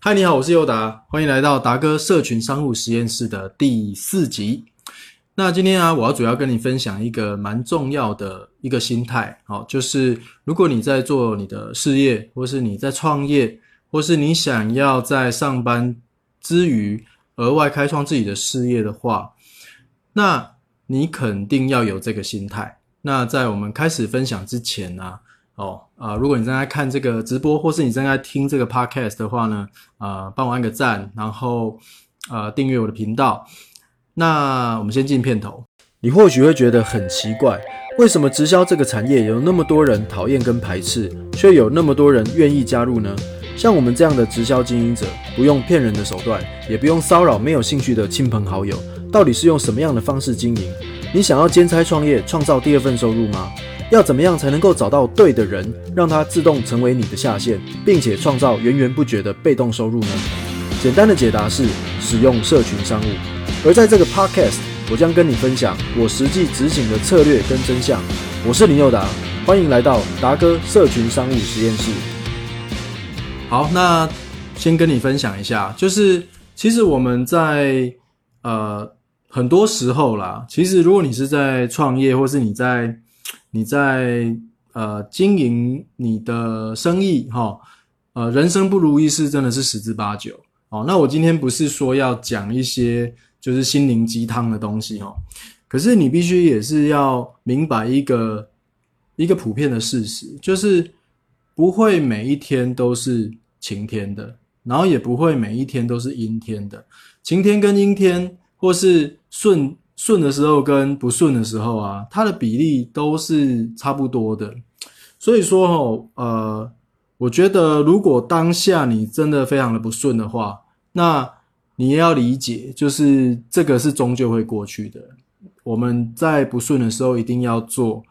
嗨，你好，我是尤达，欢迎来到达哥社群商务实验室的第四集。那今天啊，我要主要跟你分享一个蛮重要的一个心态，好，就是如果你在做你的事业，或是你在创业，或是你想要在上班之余额外开创自己的事业的话，那你肯定要有这个心态。那在我们开始分享之前呢？哦，啊，如果你正在看这个直播，或是你正在听这个 podcast 的话呢，啊，帮我按个赞，然后，呃，订阅我的频道。那我们先进片头。你或许会觉得很奇怪，为什么直销这个产业有那么多人讨厌跟排斥，却有那么多人愿意加入呢？像我们这样的直销经营者，不用骗人的手段，也不用骚扰没有兴趣的亲朋好友，到底是用什么样的方式经营？你想要兼差创业，创造第二份收入吗？要怎么样才能够找到对的人，让他自动成为你的下线，并且创造源源不绝的被动收入呢？简单的解答是使用社群商务。而在这个 podcast，我将跟你分享我实际执行的策略跟真相。我是林佑达，欢迎来到达哥社群商务实验室。好，那先跟你分享一下，就是其实我们在呃很多时候啦，其实如果你是在创业，或是你在你在呃经营你的生意哈，呃人生不如意事真的是十之八九哦。那我今天不是说要讲一些就是心灵鸡汤的东西哈，可是你必须也是要明白一个一个普遍的事实，就是不会每一天都是晴天的，然后也不会每一天都是阴天的。晴天跟阴天或是顺。顺的时候跟不顺的时候啊，它的比例都是差不多的。所以说哦，呃，我觉得如果当下你真的非常的不顺的话，那你也要理解，就是这个是终究会过去的。我们在不顺的时候，一定要做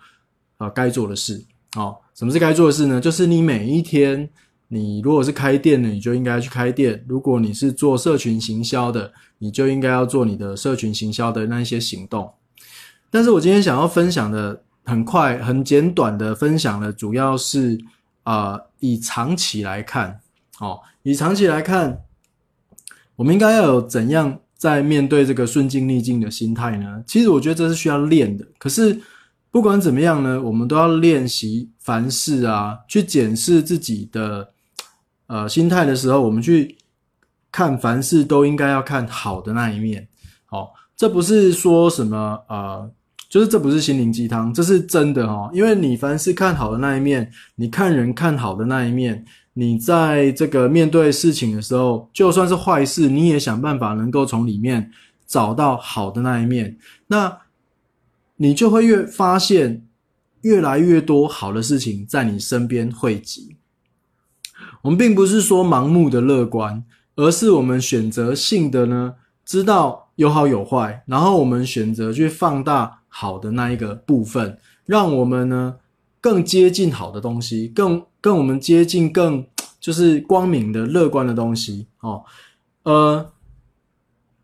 啊该做的事。好，什么是该做的事呢？就是你每一天。你如果是开店的，你就应该去开店；如果你是做社群行销的，你就应该要做你的社群行销的那一些行动。但是我今天想要分享的，很快、很简短的分享的，主要是啊，以长期来看，哦，以长期来看，我们应该要有怎样在面对这个顺境逆境的心态呢？其实我觉得这是需要练的。可是不管怎么样呢，我们都要练习凡事啊，去检视自己的。呃，心态的时候，我们去看凡事都应该要看好的那一面。好，这不是说什么呃，就是这不是心灵鸡汤，这是真的哦。因为你凡事看好的那一面，你看人看好的那一面，你在这个面对事情的时候，就算是坏事，你也想办法能够从里面找到好的那一面，那你就会越发现越来越多好的事情在你身边汇集。我们并不是说盲目的乐观，而是我们选择性的呢，知道有好有坏，然后我们选择去放大好的那一个部分，让我们呢更接近好的东西，更跟我们接近更就是光明的乐观的东西哦。呃，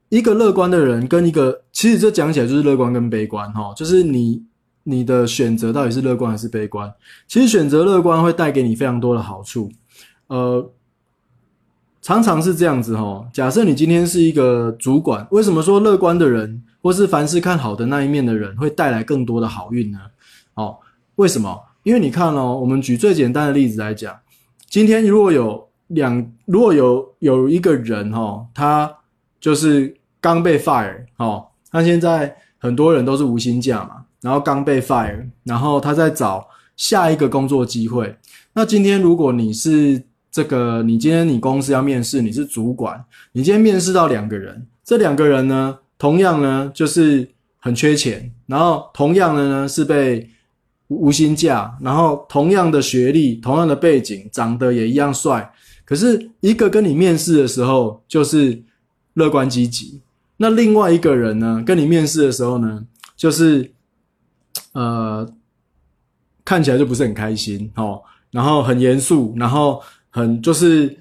一个乐观的人跟一个，其实这讲起来就是乐观跟悲观哈，就是你你的选择到底是乐观还是悲观？其实选择乐观会带给你非常多的好处。呃，常常是这样子哈。假设你今天是一个主管，为什么说乐观的人，或是凡事看好的那一面的人，会带来更多的好运呢？哦，为什么？因为你看哦，我们举最简单的例子来讲，今天如果有两，如果有有一个人哈，他就是刚被 fire 哦，那现在很多人都是无薪假嘛，然后刚被 fire，然后他在找下一个工作机会。那今天如果你是这个，你今天你公司要面试，你是主管，你今天面试到两个人，这两个人呢，同样呢就是很缺钱，然后同样的呢是被无薪假，然后同样的学历，同样的背景，长得也一样帅，可是一个跟你面试的时候就是乐观积极，那另外一个人呢跟你面试的时候呢，就是呃看起来就不是很开心哦，然后很严肃，然后。很就是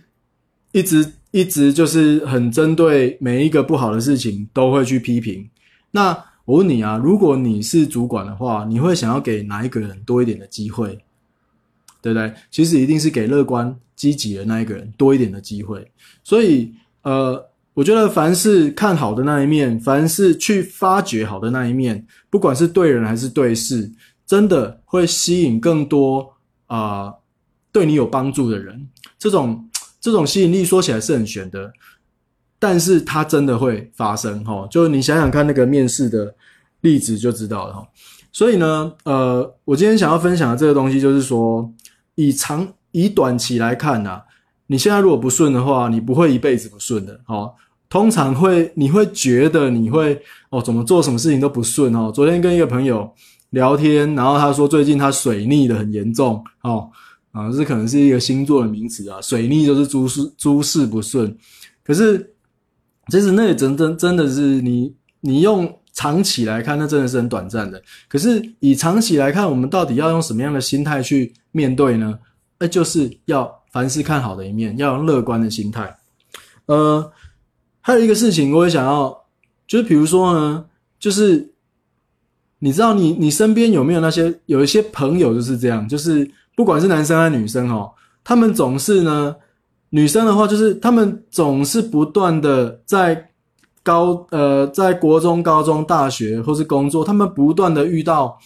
一直一直就是很针对每一个不好的事情都会去批评。那我问你啊，如果你是主管的话，你会想要给哪一个人多一点的机会？对不对？其实一定是给乐观积极的那一个人多一点的机会。所以，呃，我觉得凡是看好的那一面，凡是去发掘好的那一面，不管是对人还是对事，真的会吸引更多啊、对你有帮助的人。这种这种吸引力说起来是很玄的，但是它真的会发生哈。就是你想想看那个面试的例子就知道了哈。所以呢，呃，我今天想要分享的这个东西就是说，以长以短期来看呐、啊，你现在如果不顺的话，你不会一辈子不顺的哦。通常会你会觉得你会哦，怎么做什么事情都不顺哦。昨天跟一个朋友聊天，然后他说最近他水逆的很严重哦。啊，这可能是一个星座的名词啊，水逆就是诸事诸事不顺。可是，其实那也真真真的是你你用长期来看，那真的是很短暂的。可是以长期来看，我们到底要用什么样的心态去面对呢？那就是要凡事看好的一面，要用乐观的心态。呃，还有一个事情，我也想要，就是比如说呢，就是你知道你你身边有没有那些有一些朋友就是这样，就是。不管是男生还是女生哦，他们总是呢，女生的话就是他们总是不断的在高呃，在国中、高中、大学或是工作，他们不断的遇到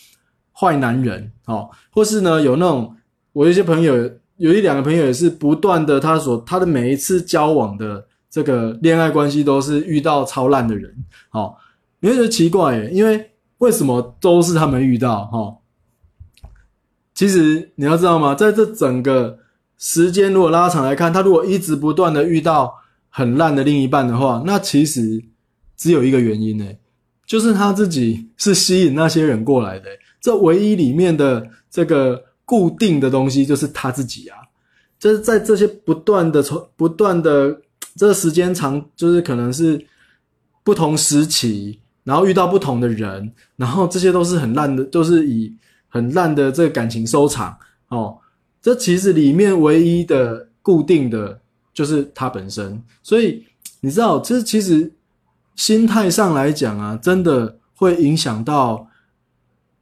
坏男人哦，或是呢有那种我有一些朋友有一两个朋友也是不断的，他所他的每一次交往的这个恋爱关系都是遇到超烂的人哦，你会觉得奇怪耶，因为为什么都是他们遇到哈？哦其实你要知道吗？在这整个时间如果拉长来看，他如果一直不断的遇到很烂的另一半的话，那其实只有一个原因呢，就是他自己是吸引那些人过来的。这唯一里面的这个固定的东西就是他自己啊。就是在这些不断的从不断的这个时间长，就是可能是不同时期，然后遇到不同的人，然后这些都是很烂的，都是以。很烂的这个感情收场哦，这其实里面唯一的固定的就是他本身，所以你知道，这其实心态上来讲啊，真的会影响到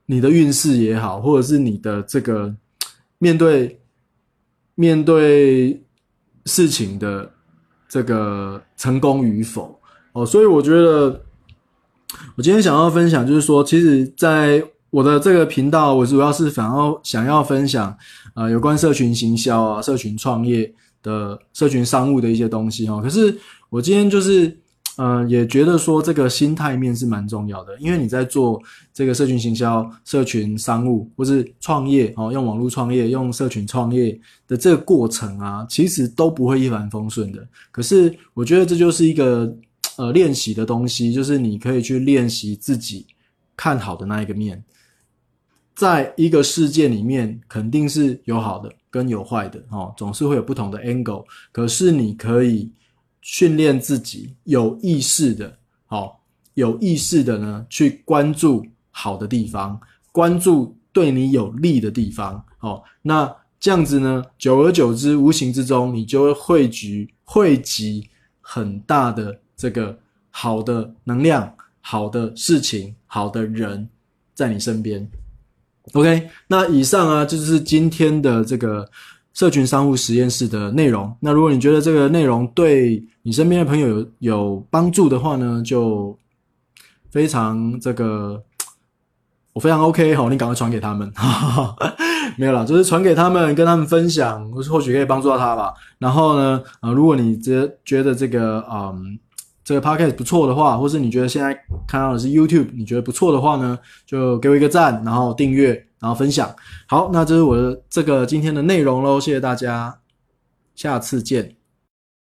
你的运势也好，或者是你的这个面对面对事情的这个成功与否。哦，所以我觉得我今天想要分享就是说，其实，在我的这个频道，我主要是想要想要分享，呃，有关社群行销啊、社群创业的社群商务的一些东西哦。可是我今天就是，呃，也觉得说这个心态面是蛮重要的，因为你在做这个社群行销、社群商务或是创业哦，用网络创业、用社群创业的这个过程啊，其实都不会一帆风顺的。可是我觉得这就是一个呃练习的东西，就是你可以去练习自己看好的那一个面。在一个事件里面，肯定是有好的跟有坏的哦，总是会有不同的 angle。可是你可以训练自己有意识的，哦，有意识的呢，去关注好的地方，关注对你有利的地方，哦，那这样子呢，久而久之，无形之中，你就会汇聚、汇集很大的这个好的能量、好的事情、好的人在你身边。OK，那以上啊就是今天的这个社群商务实验室的内容。那如果你觉得这个内容对你身边的朋友有有帮助的话呢，就非常这个我非常 OK 好，你赶快传给他们，没有啦，就是传给他们，跟他们分享，或许可以帮助到他吧。然后呢，呃，如果你觉觉得这个嗯。这个 podcast 不错的话，或是你觉得现在看到的是 YouTube，你觉得不错的话呢，就给我一个赞，然后订阅，然后分享。好，那这是我的这个今天的内容喽，谢谢大家，下次见。